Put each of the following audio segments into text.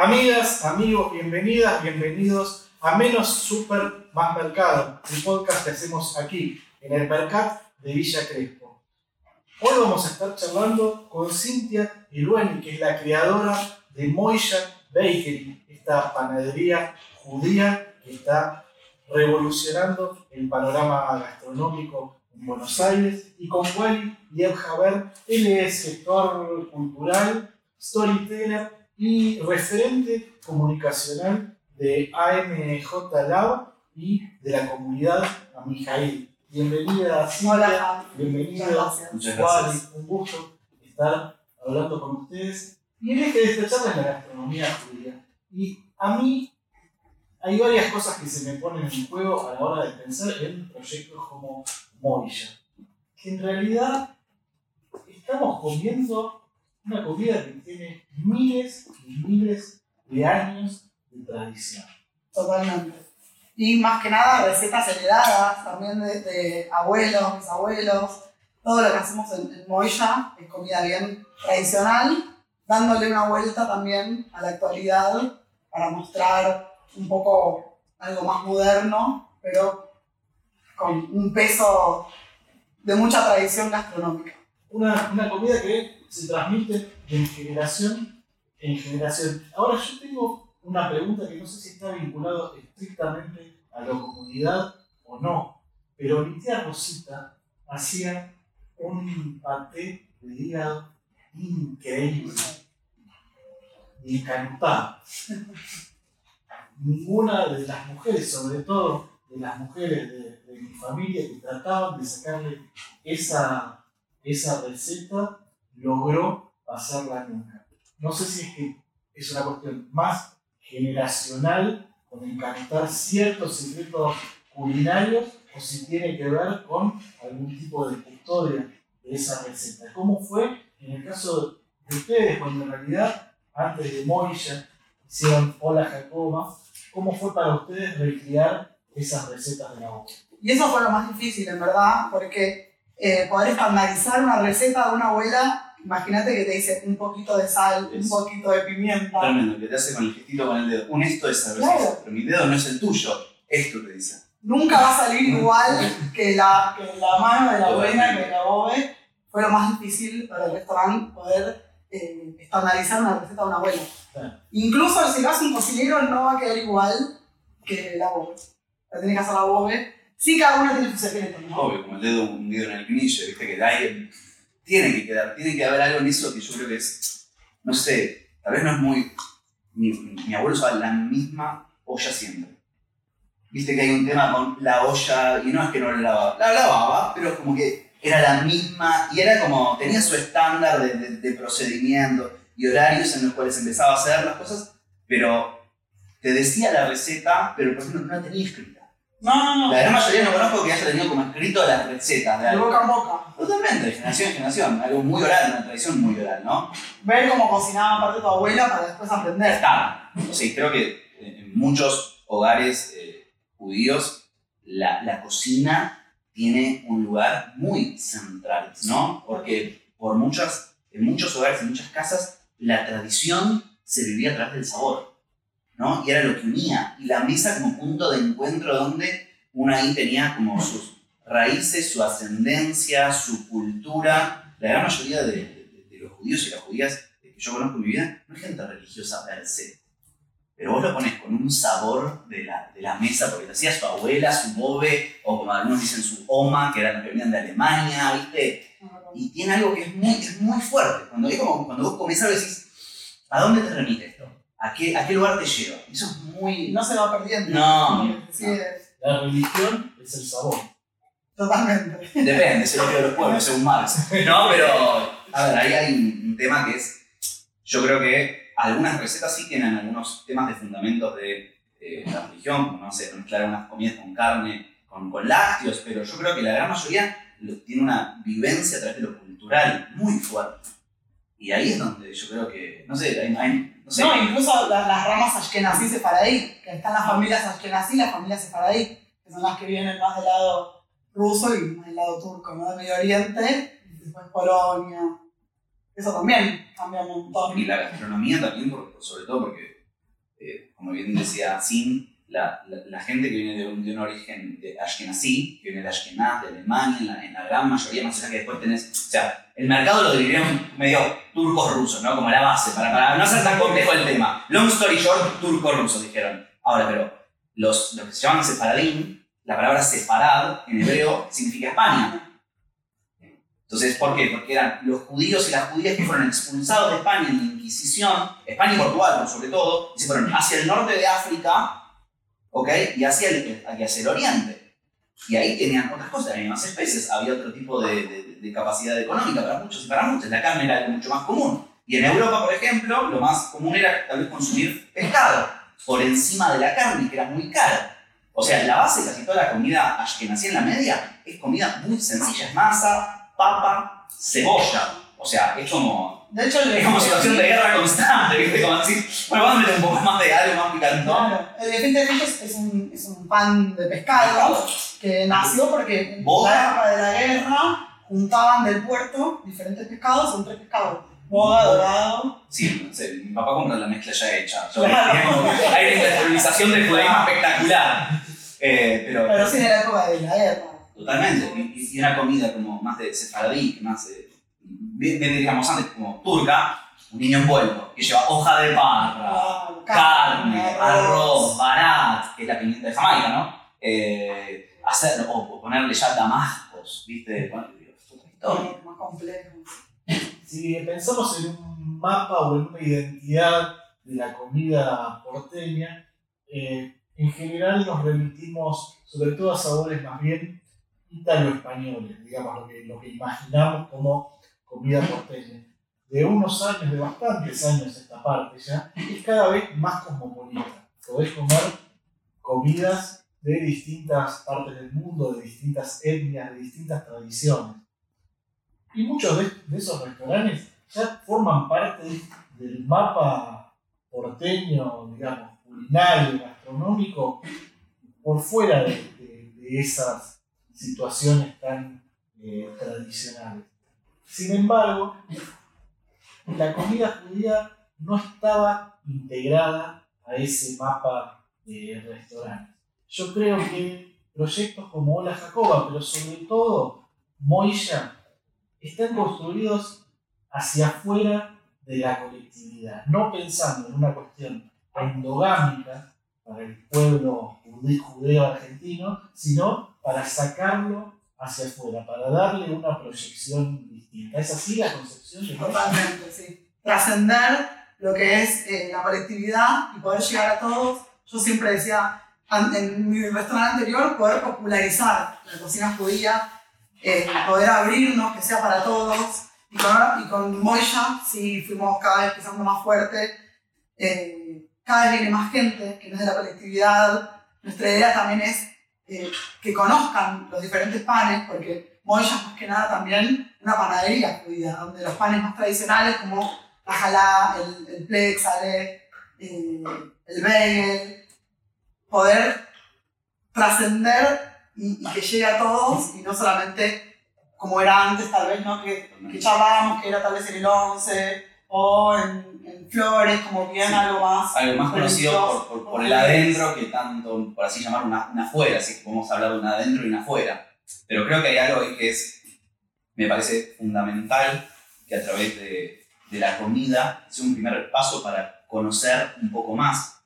Amigas, amigos, bienvenidas, bienvenidos a Menos Super Más Mercado, el podcast que hacemos aquí, en el Mercat de Villa Crespo. Hoy vamos a estar charlando con Cintia Ilueni, que es la creadora de Moya Bakery, esta panadería judía que está revolucionando el panorama gastronómico en Buenos Aires, y con Wally Javer, él es sector cultural, storyteller y referente comunicacional de AMJ Lab y de la comunidad Amijail. Bienvenida, Cintia. Hola, Bienvenida. Muchas gracias. Un gusto estar hablando con ustedes. Y el eje de esta charla es la gastronomía judía. Y a mí hay varias cosas que se me ponen en juego a la hora de pensar en proyectos como Moya. Que en realidad estamos comiendo una comida que tiene miles y miles de años de tradición. Totalmente. Y más que nada recetas heredadas también de, de abuelos, bisabuelos. Todo lo que hacemos en, en Moya es comida bien tradicional, dándole una vuelta también a la actualidad para mostrar un poco algo más moderno, pero con un peso de mucha tradición gastronómica. Una, una comida que se transmite de generación en generación. Ahora yo tengo una pregunta que no sé si está vinculado estrictamente a la comunidad o no, pero mi tía Rosita hacía un paté de hígado increíble encantado. Ninguna de las mujeres, sobre todo de las mujeres de, de mi familia que trataban de sacarle esa, esa receta, logró pasarla nunca. No sé si es que es una cuestión más generacional, con encantar ciertos secretos culinarios, o si tiene que ver con algún tipo de custodia de esa receta. ¿Cómo fue en el caso de ustedes, cuando en realidad, antes de Moya, hicieron Hola Jacoba, cómo fue para ustedes recrear esas recetas de la boca? Y eso fue lo más difícil, en verdad, porque eh, poder estandarizar una receta de una abuela, imagínate que te dice un poquito de sal, un Es- poquito de pimienta. Tremendo, que te hace con el gestito con el dedo. Un esto es saber Claro. pero mi dedo no es el tuyo. Esto te dice. Nunca va a salir igual que la, que la mano de la abuela, que la bobe. Fue lo más difícil para el restaurante poder eh, estandarizar una receta de una abuela. Claro. Incluso si lo hace un cocinero, no va a quedar igual que la bobe. La tiene que hacer la bobe. Sí, cada uno tiene su secreto, ¿no? Obvio, como el dedo hundido en el pinillo, viste que hay, tiene que quedar, tiene que haber algo en eso que yo creo que es, no sé, tal vez no es muy, mi, abuelo usaba la misma olla siempre. Viste que hay un tema con la olla, y no es que no la lavaba, la lavaba, pero como que era la misma, y era como, tenía su estándar de procedimiento y horarios en los cuales empezaba a hacer las cosas, pero te decía la receta, pero por ejemplo no la tenía escrita. No, no, no. La gran mayoría no conozco que haya tenido como escrito las recetas de De algo. boca en boca. Totalmente, de generación en generación. Algo muy oral, una tradición muy oral, ¿no? Ver cómo cocinaba aparte tu abuela para después aprender. Está. O sea, creo que en muchos hogares eh, judíos la, la cocina tiene un lugar muy central, ¿no? Porque por muchas, en muchos hogares, en muchas casas, la tradición se vivía a través del sabor, ¿no? Y era lo que unía. Y la mesa como punto de encuentro donde uno ahí tenía como sus raíces, su ascendencia, su cultura. La gran mayoría de, de- de los judíos y las judías que yo conozco en mi vida no es gente religiosa per se. Pero vos lo pones con un sabor de la, de la mesa, porque lo hacía su abuela, su bobe, o como algunos dicen su oma, que eran los que venían de Alemania, ¿viste? Y tiene algo que es muy, es muy fuerte. Cuando, como, cuando vos comés algo decís, ¿a dónde te remite esto? ¿A qué, ¿A qué lugar te lleva? Eso es muy... no se va perdiendo. No, Sí, no. es- La religión es el sabor. Totalmente. Depende, es el opio de los pueblos, según Marx. No, pero, a ver, ahí hay un, un tema que es, yo creo que algunas recetas sí tienen algunos temas de fundamentos de eh, la religión, como, no sé, mezclar unas comidas con carne, con, con lácteos, pero yo creo que la gran mayoría lo- tiene una vivencia a través de lo cultural muy fuerte. Y ahí es donde yo creo que, no sé, hay, hay- no sé, No, incluso la- las ramas ashkenazí sefaradí, que están las familias ashkenazí y las familias sefaradí, que son las que vienen más del lado ruso y más del lado turco, ¿no? Del Medio Oriente, y después Polonia. Eso también cambia un montón. Y la gastronomía también, por- sobre todo porque eh, como bien decía Sin, la, la, la gente que viene de un, de un origen de que viene de Ashkenaz, de Alemania, en la, en la gran mayoría, más allá que después tenés, o sea, el mercado lo dividieron medio turcos-rusos, ¿no? Como la base, para, para no ser tan complejo el tema. Long story short, turco-rusos, dijeron. Ahora, pero los, los que se llaman sefaradín, la palabra separad en hebreo significa España. Entonces, ¿por qué? Porque eran los judíos y las judías que fueron expulsados de España en la Inquisición, España y Portugal, sobre todo, y se fueron hacia el norte de África, ¿ok? Y hacia el, hacia el oriente. Y ahí tenían otras cosas, había más especies, había otro tipo de, de- de capacidad económica para muchos y para muchos. La carne era mucho más común. Y en Europa, por ejemplo, lo más común era tal vez consumir pescado por encima de la carne, que era muy cara. O sea, la base de casi toda la comida ashkenazí en la media es comida muy sencilla, es masa, papa, cebolla. O sea, es como, De hecho, el es como situación de guerra constante, ¿viste? Como así, bueno, vamos a meter un poco más de algo más picantón. Claro. El Gefilte es, es, un, es un pan de pescado que nació porque en Boga. la época de la guerra juntaban del puerto diferentes pescados, son tres pescados. Boga, dorado. Sí, no sé, mi papá compra la mezcla ya hecha. Yo- Claro. Hay una industrialización del judaísmo espectacular. Eh, pero, Pero sí de la época de la guerra. totalmente. Y, y una comida como más de sefaradí, que más de, diríamos antes, como turca, un niño envuelto, que lleva hoja de parra, Ah, carne, arroz, barat, que es la pimienta de Jamaica, ¿no? Eh, hacer, o, o ponerle ya damascos, ¿viste? Bueno, es otra historia. Más complejo. Si pensamos en un mapa o en una identidad de la comida porteña, eh, en general nos remitimos sobre todo a sabores más bien italo-españoles, digamos, lo que, lo que imaginamos como comida porteña. De unos años, de bastantes años esta parte ya, es cada vez más cosmopolita. Podés comer comidas de distintas partes del mundo, de distintas etnias, de distintas tradiciones. Y muchos de, esos restaurantes ya forman parte del mapa porteño, digamos, culinario, gastronómico, por fuera de esas situaciones tan eh, tradicionales. Sin embargo, la comida judía no estaba integrada a ese mapa de restaurantes. Yo creo que proyectos como Hola Jacoba, pero sobre todo Moya, están construidos hacia afuera de la colectividad, no pensando en una cuestión endogámica para el pueblo judeo argentino, sino para sacarlo hacia afuera, para darle una proyección distinta. ¿Es así la concepción de? Totalmente, sí. Trascender lo que es eh, la colectividad y poder llegar a todos. Yo siempre decía, en mi restaurante anterior, poder popularizar la cocina judía, eh, poder abrirnos, que sea para todos. Y con, y con Moya, sí, fuimos cada vez pisando más fuerte. Eh, cada vez viene más gente que no es de la colectividad. Nuestra idea también es eh, que conozcan los diferentes panes, porque Moya es más que nada también una panadería judía, donde los panes más tradicionales como la jalá, el, el plex, ale, eh, el bagel, poder trascender y, y que llegue a todos y no solamente como era antes tal vez, ¿no? que, que charlábamos que era tal vez en el 11 o en, en Flores, como bien Sí. algo más. algo más conocido por, por, por el adentro que tanto, por así llamar, una, una afuera, así que podemos hablar de una adentro y una afuera. Pero creo que hay algo ahí que es, me parece fundamental, que a través de, de la comida es un primer paso para conocer un poco más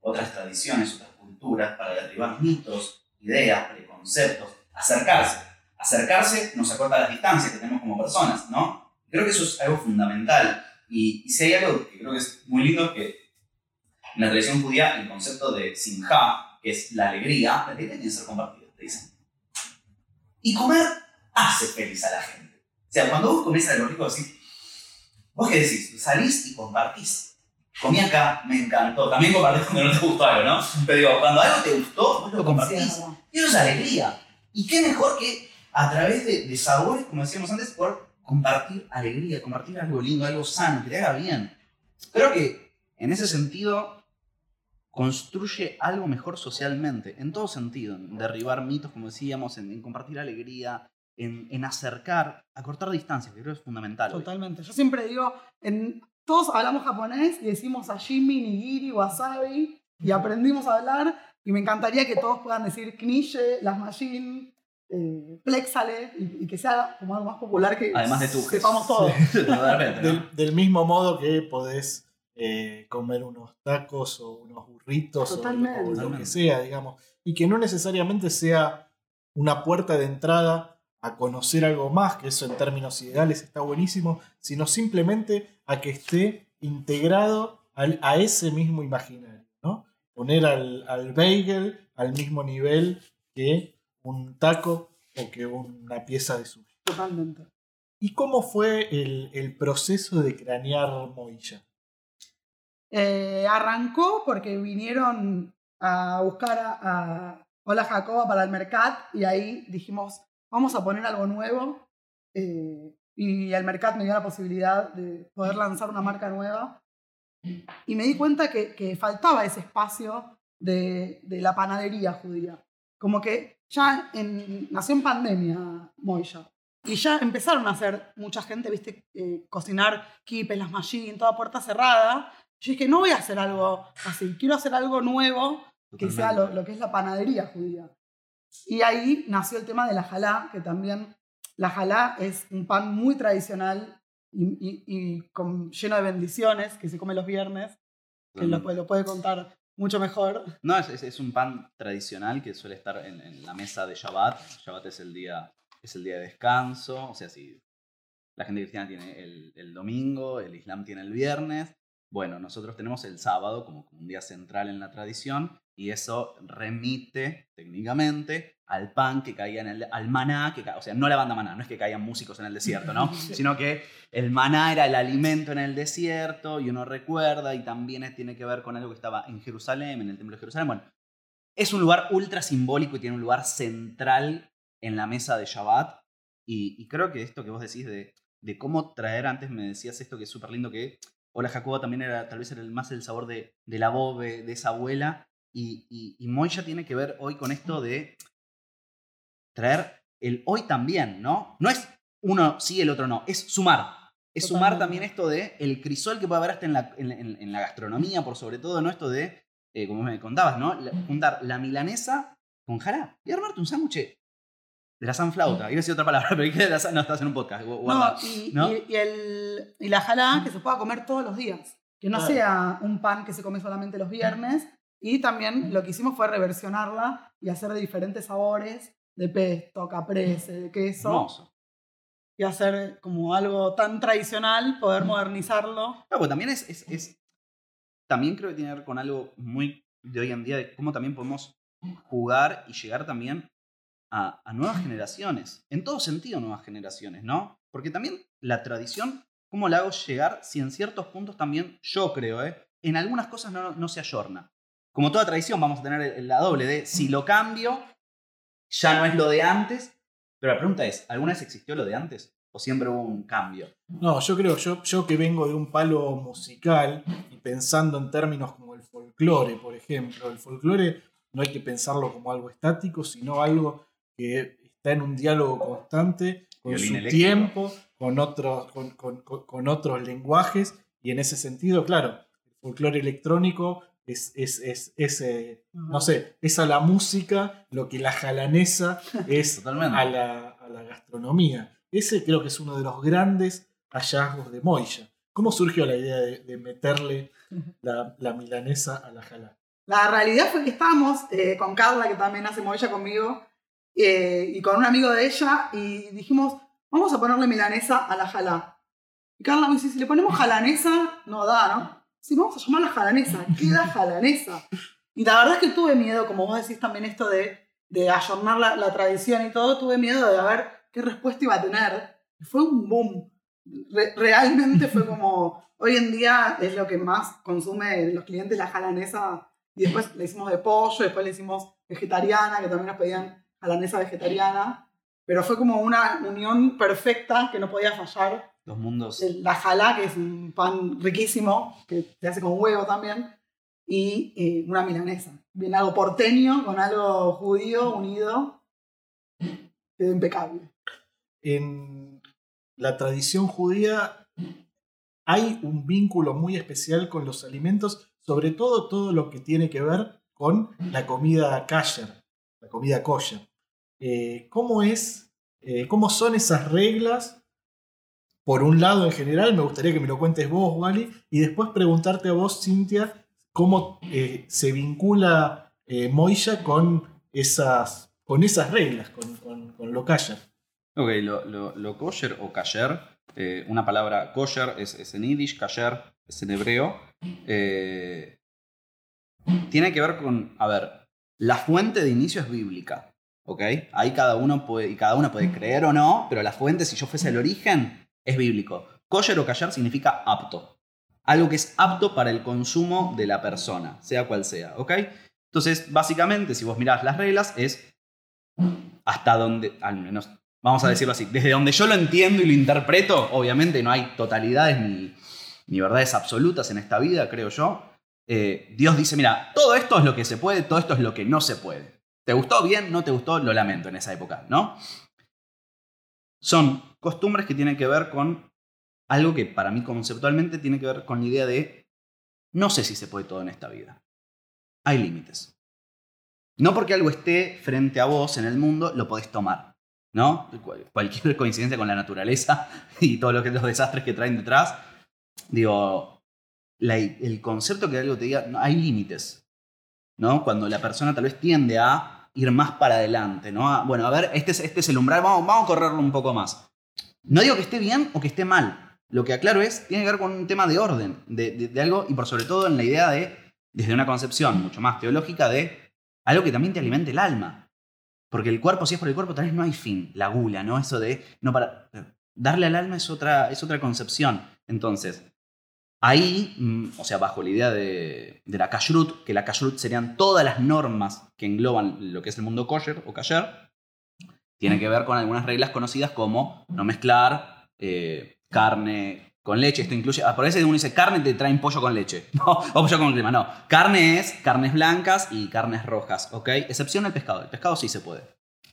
otras tradiciones, otras culturas, para derribar mitos, ideas, preconceptos, acercarse. Acercarse nos acorta las distancias que tenemos como personas, ¿no? Creo que eso es algo fundamental. Y, y si hay algo que creo que es muy lindo, que en la tradición judía el concepto de simja, que es la alegría, la alegría tiene que ser compartida, te dicen. Y comer hace feliz a la gente. O sea, cuando vos comés algo rico, decís, vos qué decís, salís y compartís. Comí acá, me encantó. También compartís cuando no te gustó algo, ¿no? Pero digo, cuando algo te gustó, vos lo compartís. Y eso es alegría. Y qué mejor que a través de, de sabores, como decíamos antes, por compartir alegría, compartir algo lindo, algo sano, que te haga bien. Creo que en ese sentido construye algo mejor socialmente, en todo sentido, en derribar mitos, como decíamos, en, en compartir alegría, en, en acercar, acortar distancias, que creo que es fundamental. hoy. Totalmente. Yo siempre digo, en, todos hablamos japonés y decimos sashimi, nigiri, wasabi y aprendimos a hablar y me encantaría que todos puedan decir knishe, las machine, eh, plexale y, y que sea como algo más popular que Además de tu sepamos todos. Totalmente, ¿no? Del, del mismo modo que podés eh, comer unos tacos o unos burritos o- Totalmente. o, lo que sea, digamos. Y que no necesariamente sea una puerta de entrada a conocer algo más, que eso en términos ideales está buenísimo, sino simplemente a que esté integrado al- a ese mismo imaginario, ¿no? Poner al, al bagel al mismo nivel que un taco o que una pieza de sushi. Totalmente. ¿Y cómo fue el, el proceso de cranear Moilla? Eh, arrancó porque vinieron a buscar a, a Hola Jacoba para el Mercat y ahí dijimos, vamos a poner algo nuevo. eh, y el Mercat me dio la posibilidad de poder lanzar una marca nueva. Y me di cuenta que, que faltaba ese espacio de, de la panadería judía. Como que ya en, nació en pandemia Moya. Y ya empezaron a hacer mucha gente, viste, eh, cocinar kipes, las machines, toda puerta cerrada. Yo dije, no voy a hacer algo así, quiero hacer algo nuevo que sea lo, lo que es la panadería judía. Y ahí nació el tema de la jalá, que también la jalá es un pan muy tradicional y, y- y con, lleno de bendiciones que se come los viernes, que lo, lo puede contar mucho mejor. No, es, es- un pan tradicional que suele estar en, en la mesa de Shabbat. Shabbat es el día, es el día de descanso. O sea, si la gente cristiana tiene el, el domingo, el islam tiene el viernes. Bueno, nosotros tenemos el sábado como, como un día central en la tradición y eso remite técnicamente al pan que caía en el al maná, que ca- o sea, no la banda maná, no es que caían músicos en el desierto, ¿no? Sino que el maná era el alimento en el desierto y uno recuerda y también tiene que ver con algo que estaba en Jerusalén, en el templo de Jerusalén. Bueno, es un lugar ultra simbólico y tiene un lugar central en la mesa de Shabbat. Y, y creo que esto que vos decís de, de cómo traer, antes me decías esto que es súper lindo, que Hola Jacoba también era, tal vez era el- más el sabor de, de la bobe, de esa abuela. Y, y, y Moya tiene que ver hoy con esto de traer el hoy también, ¿no? No es uno sí, el otro no, es sumar. Es sumar también esto de el crisol que puede haber hasta en la, en, en- en la gastronomía, por sobre todo, ¿no? Esto de, eh, como me contabas, ¿no? La- juntar la milanesa con jalá y armarte un sándwich de la sanflauta. Iba a decir otra palabra, pero de la no, estás en un podcast. guarda. No, y, ¿no? y- y el, y la jalá que se pueda comer todos los días. Que no Claro. sea un pan que se come solamente los viernes. Y también lo que hicimos fue reversionarla y hacer de diferentes sabores, de pesto, caprese, de queso. Hermoso. Y hacer como algo tan tradicional, poder modernizarlo. No, pues también es, es, es- También creo que tiene que ver con algo muy de hoy en día, de cómo también podemos jugar y llegar también a, a nuevas generaciones. En todo sentido, nuevas generaciones, ¿no? Porque también la tradición, ¿cómo la hago llegar si en ciertos puntos también, yo creo, ¿eh? En algunas cosas no, no se ayorna. Como toda tradición, vamos a tener la doble de si lo cambio, ya no es lo de antes. Pero la pregunta es, ¿alguna vez existió lo de antes? ¿O siempre hubo un cambio? No, yo creo, yo, yo que vengo de un palo musical y pensando en términos como el folclore, por ejemplo, el folclore no hay que pensarlo como algo estático, sino algo que está en un diálogo constante con Violín su eléctrico. tiempo, con otros, con- con- con otros lenguajes, y en ese sentido, claro, el folclore electrónico es, es, es, es, eh, no sé, es a la música lo que la jalanesa es a la, a la gastronomía. Ese creo que es uno de los grandes hallazgos de Moya. ¿Cómo surgió la idea de, de meterle la, la milanesa a la jalá? La realidad fue que estábamos eh, con Carla, que también hace movilla conmigo, eh, y con un amigo de ella, y dijimos, vamos a ponerle milanesa a la jalá. Y Carla me dice, si le ponemos jalanesa, no da, ¿no? Sí, vamos a llamarla jalanesa, queda jalanesa. Y la verdad es que tuve miedo, como vos decís también esto de, de ayornar la, la tradición y todo, tuve miedo de ver qué respuesta iba a tener. Y fue un boom. Re- realmente fue como, hoy en día es lo que más consume los clientes, la jalanesa. Y después le hicimos de pollo, después le hicimos vegetariana, que también nos pedían jalanesa vegetariana. Pero fue como una unión perfecta que no podía fallar. Los mundos. La jalá, que es un pan riquísimo, que se hace con huevo también, y eh, una milanesa. Bien algo porteño con algo judío unido. Quedó impecable. En la tradición judía hay un vínculo muy especial con los alimentos, sobre todo todo lo que tiene que ver con la comida kasher, la comida kosher. Eh, ¿Cómo es, eh, cómo son esas reglas? Por un lado, en general, me gustaría que me lo cuentes vos, Wally, y después preguntarte a vos, Cintia, cómo eh, se vincula Moisha con esas, con esas reglas, con, con, lo kasher. Ok, lo, lo, kosher o kasher, una palabra kosher es, en yiddish, kasher es en hebreo. tiene que ver con, a ver, la fuente de inicio es bíblica. ¿ok? Ahí cada uno puede, y cada uno puede creer o no, pero la fuente, si yo fuese el origen, es bíblico. Kosher o kasher significa apto. Algo que es apto para el consumo de la persona, sea cual sea, ¿ok? Entonces, básicamente, si vos mirás las reglas, es hasta donde, al menos, vamos a decirlo así, desde donde yo lo entiendo y lo interpreto, obviamente no hay totalidades ni, ni verdades absolutas en esta vida, creo yo. Eh, Dios dice, mira, todo esto es lo que se puede, todo esto es lo que no se puede. ¿Te gustó? Bien, no te gustó, lo lamento en esa época, ¿no? Son costumbres que tienen que ver con algo que para mí conceptualmente tiene que ver con la idea de no sé si se puede todo en esta vida. Hay límites. No porque algo esté frente a vos en el mundo, lo podés tomar. ¿No? Cualquier coincidencia con la naturaleza y todos los desastres que traen detrás. Digo, el concepto que algo te diga, no, hay límites. ¿no? Cuando la persona tal vez tiende a ir más para adelante, ¿no? bueno, a ver, este es, este es el umbral, vamos, vamos a correrlo un poco más. No digo que esté bien o que esté mal. Lo que aclaro es, tiene que ver con un tema de orden, de, algo, y por sobre todo en la idea de, desde una concepción mucho más teológica, de algo que también te alimente el alma. Porque el cuerpo, si es por el cuerpo, tal vez no hay fin, la gula, ¿no? Eso de, no para, darle al alma es otra, es otra concepción. Entonces, Ahí, mm, o sea, bajo la idea de, la kashrut, que la kashrut serían todas las normas que engloban lo que es el mundo kosher o kasher, tiene que ver con algunas reglas conocidas como no mezclar eh, carne con leche. Esto incluye, por eso uno dice carne te traen pollo con leche, no, o pollo con crema, no. Carne es carnes blancas y carnes rojas, ¿ok? Excepción el pescado, el pescado sí se puede.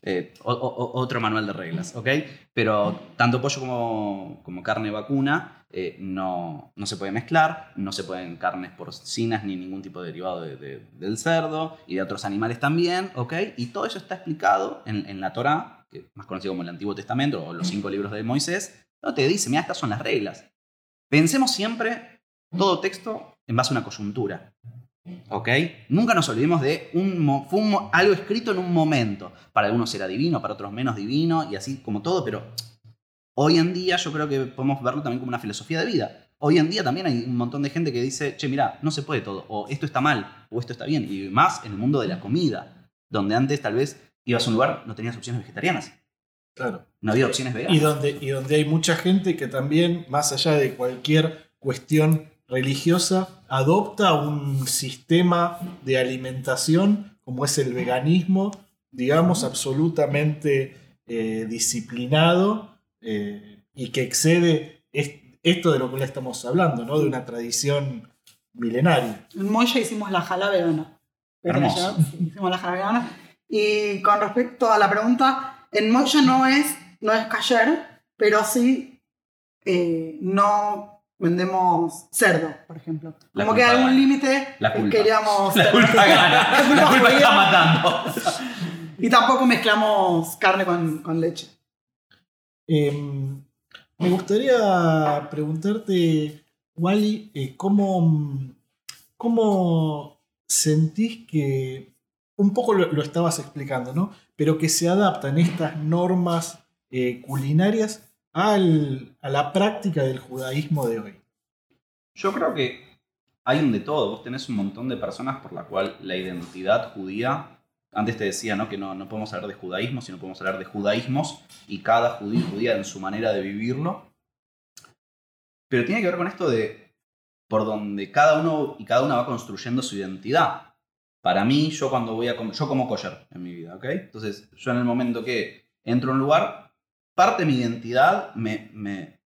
Eh, otro manual de reglas, ¿ok? Pero tanto pollo como carne vacuna eh, no, no, se puede mezclar, no se pueden carnes porcinas ni ningún tipo de derivado del cerdo y de otros animales también, ¿ok? Y todo eso está explicado en, en la Torah, que más conocido como el Antiguo Testamento o los cinco libros de Moisés, no te dice, mira, estas son las reglas. Pensemos siempre todo texto en base a una coyuntura. ¿Ok? Nunca nos olvidemos de un, fue algo escrito en un momento. Para algunos era divino, para otros menos divino y así como todo, pero hoy en día yo creo que podemos verlo también como una filosofía de vida. Hoy en día también hay un montón de gente que dice, che, mira, no se puede todo, o esto está mal, o esto está bien, y más en el mundo de la comida, donde antes tal vez ibas a un lugar, no tenías opciones vegetarianas. Claro. No había opciones veganas. Y donde, y donde hay mucha gente que también, más allá de cualquier cuestión religiosa adopta un sistema de alimentación como es el veganismo, digamos, absolutamente eh, disciplinado eh, y que excede esto de lo que le estamos hablando, ¿no? de una tradición milenaria. En Moya hicimos la jala vegana. hicimos la jala vegana. Y con respecto a la pregunta, en Moya no es, no es pero sí eh, no vendemos cerdo, por ejemplo. Como que hay algún límite queríamos... La culpa gana. La culpa está matando. y tampoco mezclamos carne con, leche. Em, me gustaría preguntarte, Wally, eh, ¿cómo, ¿cómo sentís que, un poco lo, estabas explicando, ¿no? Pero que se adaptan estas normas eh, culinarias al, a la práctica del judaísmo de hoy? Yo creo que hay un de todo. Vos tenés un montón de personas por la cual la identidad judía, antes te decía ¿no? que no, no podemos hablar de judaísmo, sino podemos hablar de judaísmos y cada judío judía en su manera de vivirlo. Pero tiene que ver con esto de por donde cada uno y cada una va construyendo su identidad. Para mí, yo cuando voy a comer, yo como kosher en mi vida, ¿ok? Entonces, yo en el momento que entro a un lugar, parte de mi identidad me, me,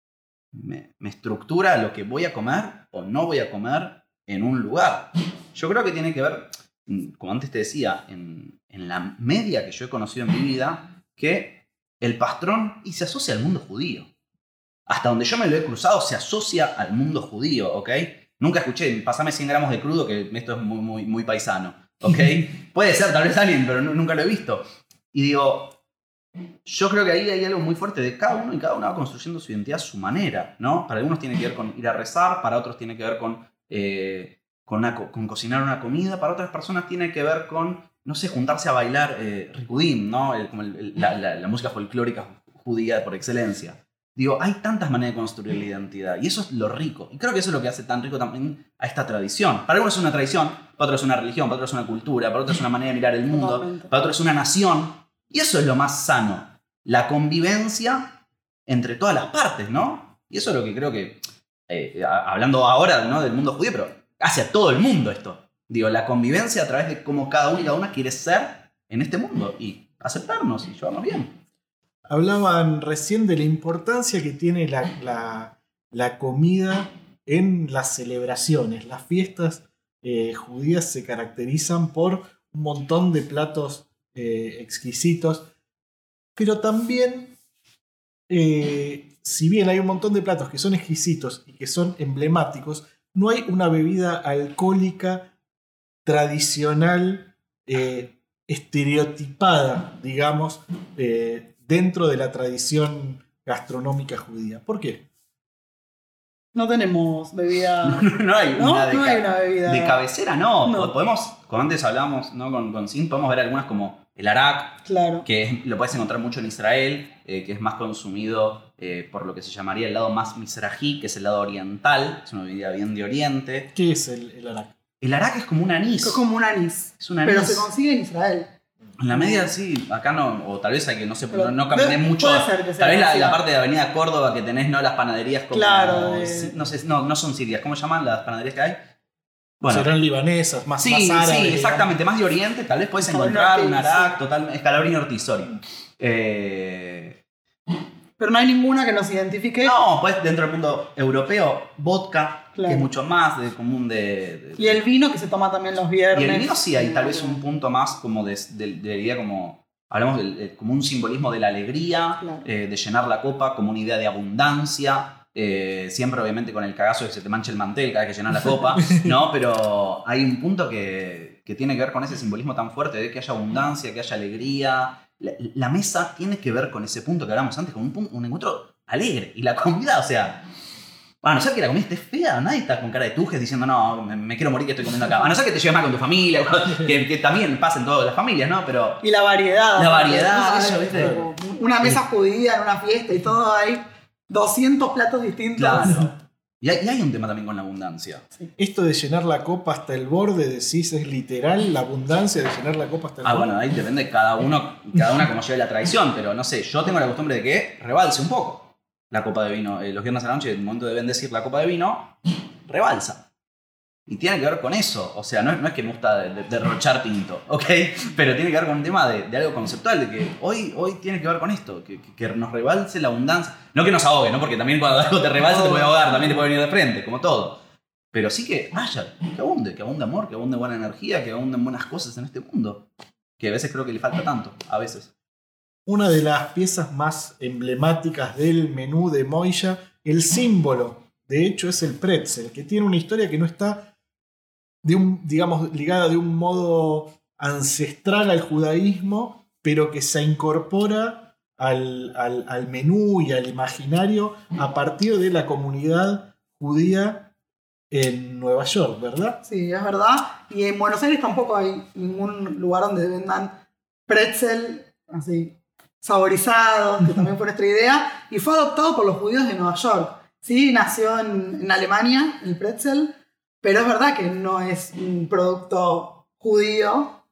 me, estructura lo que voy a comer o no voy a comer en un lugar. Yo creo que tiene que ver, como antes te decía, en, en la media que yo he conocido en mi vida, que el pastrón y se asocia al mundo judío. hasta donde yo me lo he cruzado, se asocia al mundo judío, ¿ok? Nunca escuché, pasame 100 gramos de crudo, que esto es muy, muy, muy paisano, ¿ok? Puede ser tal vez alguien, pero nu- nunca lo he visto. Y digo, yo creo que ahí hay algo muy fuerte de cada uno y cada uno va construyendo su identidad a su manera, ¿no? Para algunos tiene que ver con ir a rezar, para otros tiene que ver con, eh, con, una co- con cocinar una comida, para otras personas tiene que ver con, no sé, juntarse a bailar eh, rikudim, ¿no? El- como el- la, la- la música folclórica judía por excelencia. Digo, hay tantas maneras de construir la identidad y eso es lo rico. Y creo que eso es lo que hace tan rico también a esta tradición. Para algunos es una tradición, para otros es una religión, para otros es una cultura, para otros es una manera de mirar el mundo, para otros es una nación. Y eso es lo más sano. La convivencia entre todas las partes, ¿no? Y eso es lo que creo que, eh, hablando ahora ¿no? del mundo judío, pero hacia todo el mundo esto. Digo, la convivencia a través de cómo cada uno y cada una quiere ser en este mundo y aceptarnos y llevarnos bien. Hablaban recién de la importancia que tiene la, la- comida en las celebraciones. Las fiestas eh, judías se caracterizan por un montón de platos eh, exquisitos, pero también, eh, si bien hay un montón de platos que son exquisitos y que son emblemáticos, no hay una bebida alcohólica tradicional eh, estereotipada, digamos, eh, dentro de la tradición gastronómica judía. ¿Por qué? No tenemos bebida. no hay ¿No? una de, No hay una bebida. de cabecera, no. No. Podemos, como antes hablábamos ¿no? con, con Sin, podemos ver algunas como el arak, Claro. que es- lo puedes encontrar mucho en Israel, eh, que es más consumido eh, por lo que se llamaría el lado más misrají, que es el lado oriental, es una bebida bien de oriente. ¿Qué es el, el arak? El arak es como un anís. Es como un anís. Es un anís. Pero se consigue en Israel. En la media sí, acá no, o tal vez hay que no sé, Pero no, no caminé mucho. puede ser que sea tal vez la, parte de Avenida Córdoba que tenés, ¿no? Las panaderías como. Claro, de- sí, No sé, no, no son sirias, ¿cómo llaman las panaderías que hay? Bueno, Serán libanesas, más, Sí, más árabes. sí, digamos. exactamente, más de Oriente, tal vez puedes encontrar un arak total, escalabrini Ortiz, sorry. Eh, Pero no hay ninguna que nos identifique. no, pues dentro del mundo europeo, vodka, Claro. que es mucho más de común de... de- Y el vino que se toma también los viernes. y el vino sí hay tal vez un punto más como de, de, de la idea como... Hablamos del- de- como un simbolismo de la alegría, Claro. eh, de llenar la copa, como una idea de abundancia. Eh, siempre obviamente con el cagazo de que se te manche el mantel cada vez que llenas la copa, ¿no? Pero hay un punto que, que tiene que ver con ese simbolismo tan fuerte de que haya abundancia, que haya alegría. La, la mesa tiene que ver con ese punto que hablamos antes, con un, punto- un encuentro alegre. Y la comida, o sea, a no ser que la comida esté fea, nadie está con cara de tujes diciendo, no, me, me quiero morir que estoy comiendo acá. A no ser que te lleves mal con tu familia, que, que también pasa en todas las familias, ¿no? Pero Y la variedad. La variedad, eso, ¿viste? Una mesa judía en una fiesta y todo hay 200 platos distintos. Claro. Y hay, y hay un tema también con la abundancia. Esto de llenar la copa hasta el borde, decís, es literal la abundancia de llenar la copa hasta el Ah, borde. bueno, ahí depende de cada uno, cada una como lleve la tradición, pero no sé, yo tengo la costumbre de que rebalse un poco la copa de vino. Eh, los viernes a la noche, en el momento de bendecir la copa de vino, rebalsa. Y tiene que ver con eso. O sea, no es, no es que me gusta de- de- derrochar tinto, ¿ok? Pero tiene que ver con un tema de, de algo conceptual, de que hoy, hoy tiene que ver con esto, que nos rebalse la abundancia. No que nos ahogue, ¿no? Porque también cuando algo te rebalsa te puede ahogar, también te puede venir de frente, como todo. Pero sí que haya, que abunde, que abunde amor, que abunde buena energía, que abunden buenas cosas en este mundo. Que a veces creo que le falta tanto, a veces. Una de las piezas más emblemáticas del menú de Moya, el símbolo, de hecho, es el pretzel, que tiene una historia que no está de un, digamos, ligada de un modo ancestral al judaísmo, pero que se incorpora al, al- menú y al imaginario a partir de la comunidad judía en Nueva York, ¿verdad? Sí, es verdad. Y en Buenos Aires tampoco hay ningún lugar donde vendan pretzel así saborizados, que también fue nuestra idea. Y fue adoptado por los judíos de Nueva York. Sí, nació en, en Alemania el pretzel, pero es verdad que no es un producto judío,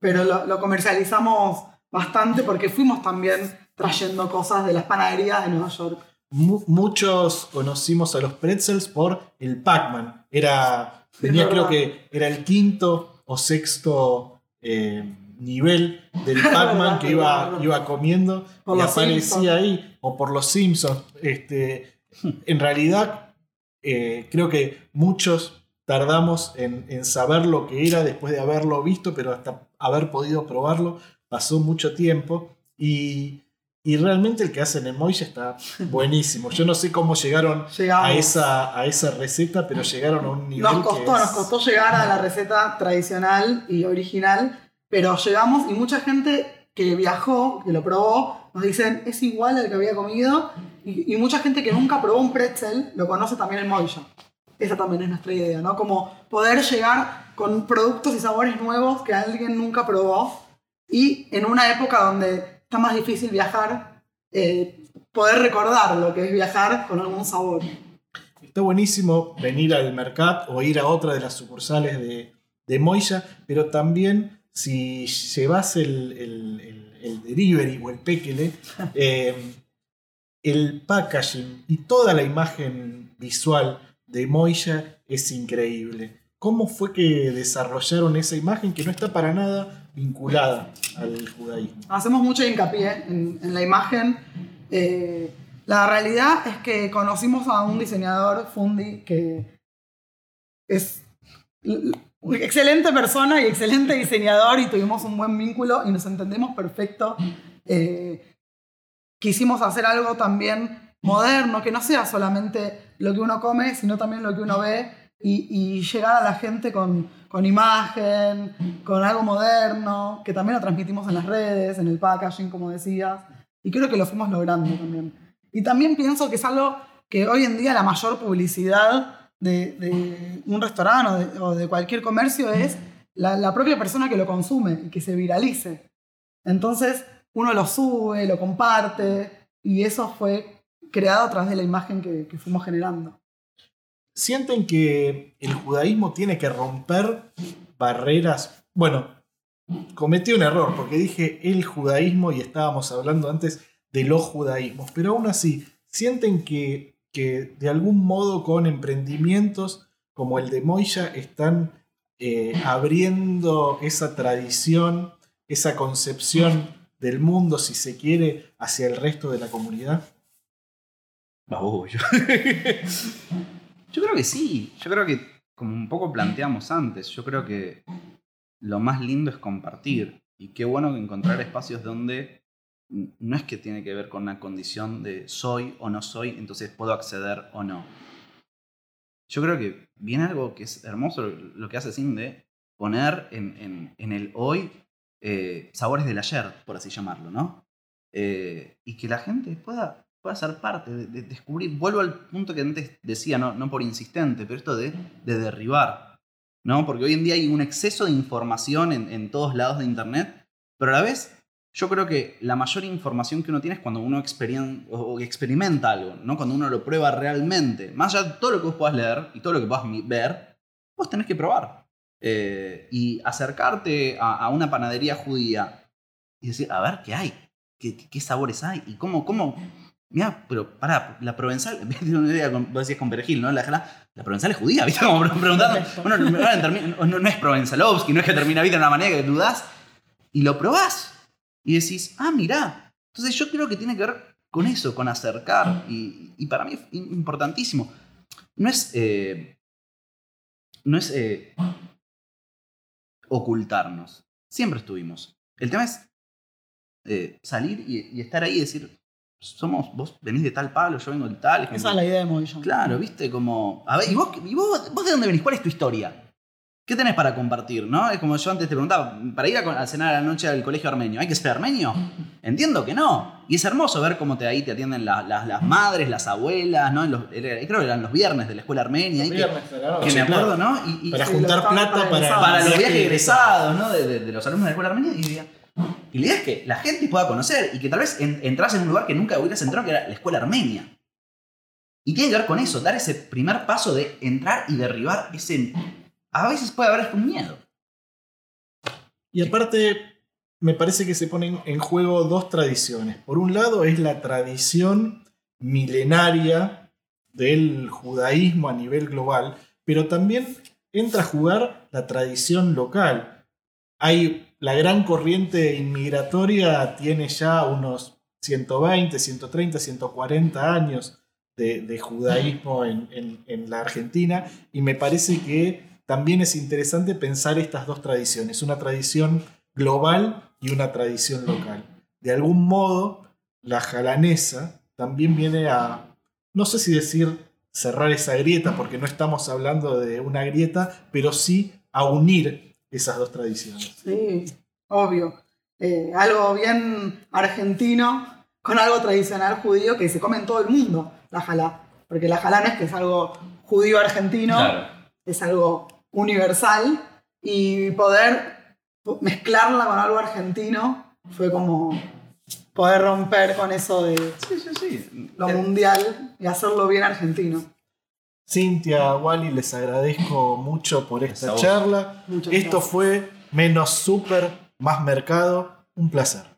pero lo, lo comercializamos bastante porque fuimos también trayendo cosas de las panaderías de Nueva York. Mu- muchos conocimos a los pretzels por el Pac-Man. Era, tenía creo que era el quinto o sexto eh, nivel del Pac-Man que iba, iba comiendo Por y aparecía Simpsons. ahí, o por los Simpsons. Este, en realidad, eh, creo que muchos tardamos en, en saber lo que era después de haberlo visto, pero hasta haber podido probarlo pasó mucho tiempo. Y Y realmente el que hacen en Moya está buenísimo. Yo no sé cómo llegaron Llegamos. a esa, a esa receta, pero llegaron a un nivel. Nos que costó, es- nos costó llegar a la receta tradicional y original, pero llegamos y mucha gente que viajó, que lo probó, nos dicen es igual al que había comido y, y mucha gente que nunca probó un pretzel lo conoce también en Moya. Esa también es nuestra idea, ¿no? Como poder llegar con productos y sabores nuevos que alguien nunca probó y en una época donde está más difícil viajar, eh, poder recordar lo que es viajar con algún sabor. Está buenísimo venir al mercado o ir a otra de las sucursales de, de Moya, pero también si llevas el, el- el- el delivery o el pequele, eh, el packaging y toda la imagen visual de Moya es increíble. ¿Cómo fue que desarrollaron esa imagen que no está para nada vinculada al judaísmo? Hacemos mucho hincapié en, la imagen. Eh, la realidad es que conocimos a un diseñador, Fundi, que es una excelente persona y excelente diseñador y tuvimos un buen vínculo y nos entendemos perfecto. Eh, quisimos hacer algo también moderno, que no sea solamente lo que uno come, sino también lo que uno ve y, y llegar a la gente con, con imagen, con algo moderno, que también lo transmitimos en las redes, en el packaging, como decías, y creo que lo fuimos logrando también. Y también pienso que es algo que hoy en día la mayor publicidad de, de un restaurante o de, o de cualquier comercio es la, la propia persona que lo consume y que se viralice. Entonces uno lo sube, lo comparte y eso fue creado a través de la imagen que, fuimos generando. ¿Sienten que el judaísmo tiene que romper barreras? Bueno, cometí un error porque dije el judaísmo y estábamos hablando antes de los judaísmos, pero aún así, ¿sienten que, que de algún modo con emprendimientos como el de Moya están eh, abriendo esa tradición, esa concepción del mundo, si se quiere, hacia el resto de la comunidad? Babullo. yo creo que sí. Yo creo que, como un poco planteamos antes, yo creo que lo más lindo es compartir. Y qué bueno encontrar espacios donde no es que tiene que ver con una condición de soy o no soy, entonces puedo acceder o no. Yo creo que viene algo que es hermoso lo que hace Cinde, poner en, en- en el hoy eh, sabores del ayer, por así llamarlo, ¿no? Eh, y que la gente pueda, pueda ser parte de, de descubrir. Vuelvo al punto que antes decía, no, no por insistente, pero esto de, de derribar, ¿no? Porque hoy en día hay un exceso de información en, en todos lados de Internet, pero a la vez yo creo que la mayor información que uno tiene es cuando uno o- experimenta algo, ¿no? Cuando uno lo prueba realmente. Más allá de todo lo que vos puedas leer y todo lo que puedas ver, vos tenés que probar. Eh, y acercarte a, a una panadería judía y decir, a ver, ¿qué hay? ¿Qué, qué- qué sabores hay? ¿Y cómo, cómo? Mira, pero pará, la provenzal, vos decías con perejil, ¿no? La, la, la provenzal es judía, ¿viste? Como pre- preguntando, bueno, no, no, no- es provenzalovsky, no es que termina vida de una manera que dudás, y lo probás, y decís, ah, mirá. Entonces yo creo que tiene que ver con eso, con acercar, y, y para mí es im- importantísimo. No es, eh, no es eh, ocultarnos, siempre estuvimos. El tema es eh, salir y, y estar ahí y decir, somos, vos venís de tal palo, yo vengo de tal. es como- Esa es la idea de Movillo. Claro, viste, como. A ver, ¿y vos, y vos, vos de dónde venís? ¿Cuál es tu historia? ¿Qué tenés para compartir? ¿no? Es como yo antes te preguntaba, para ir a, a cenar a la noche al colegio armenio, ¿hay que ser armenio? Entiendo que no. Y es hermoso ver cómo te, ahí te atienden la- las- las madres, las abuelas, ¿no? Los- creo que eran los viernes de la escuela armenia. que- Viernes que, me acuerdo, claro. ¿no? Y, y- Para Sí, juntar los plata para, para para los viaje viajes egresado. egresados, ¿no? De, de- de los alumnos de la escuela armenia. Y, diría- y la idea es que la gente pueda conocer y que tal vez en- en un lugar que nunca hubieras entrado, que era la escuela armenia. Y tiene que ver con eso, dar ese primer paso de entrar y derribar ese... A veces puede haber hasta un miedo. Y aparte, me parece que se ponen en juego dos tradiciones. Por un lado es la tradición milenaria del judaísmo a nivel global, pero también entra a jugar la tradición local. Hay la gran corriente inmigratoria tiene ya unos 120, 130, 140 años de, judaísmo en, en- en la Argentina y me parece que también es interesante pensar estas dos tradiciones, una tradición global y una tradición local. De algún modo, la jalanesa también viene a, no sé si decir cerrar esa grieta, porque no estamos hablando de una grieta, pero sí a unir esas dos tradiciones. Sí, obvio. Eh, algo bien argentino con algo tradicional judío que se come en todo el mundo, la jalá. Porque la jalá no es que es algo judío argentino, Claro. es algo universal y poder mezclarla con algo argentino fue como poder romper con eso de Sí, sí, sí. lo mundial y hacerlo bien argentino. Cintia, Wally, les agradezco mucho por esta charla. Muchas Esto gracias. fue menos super, más mercado. Un placer.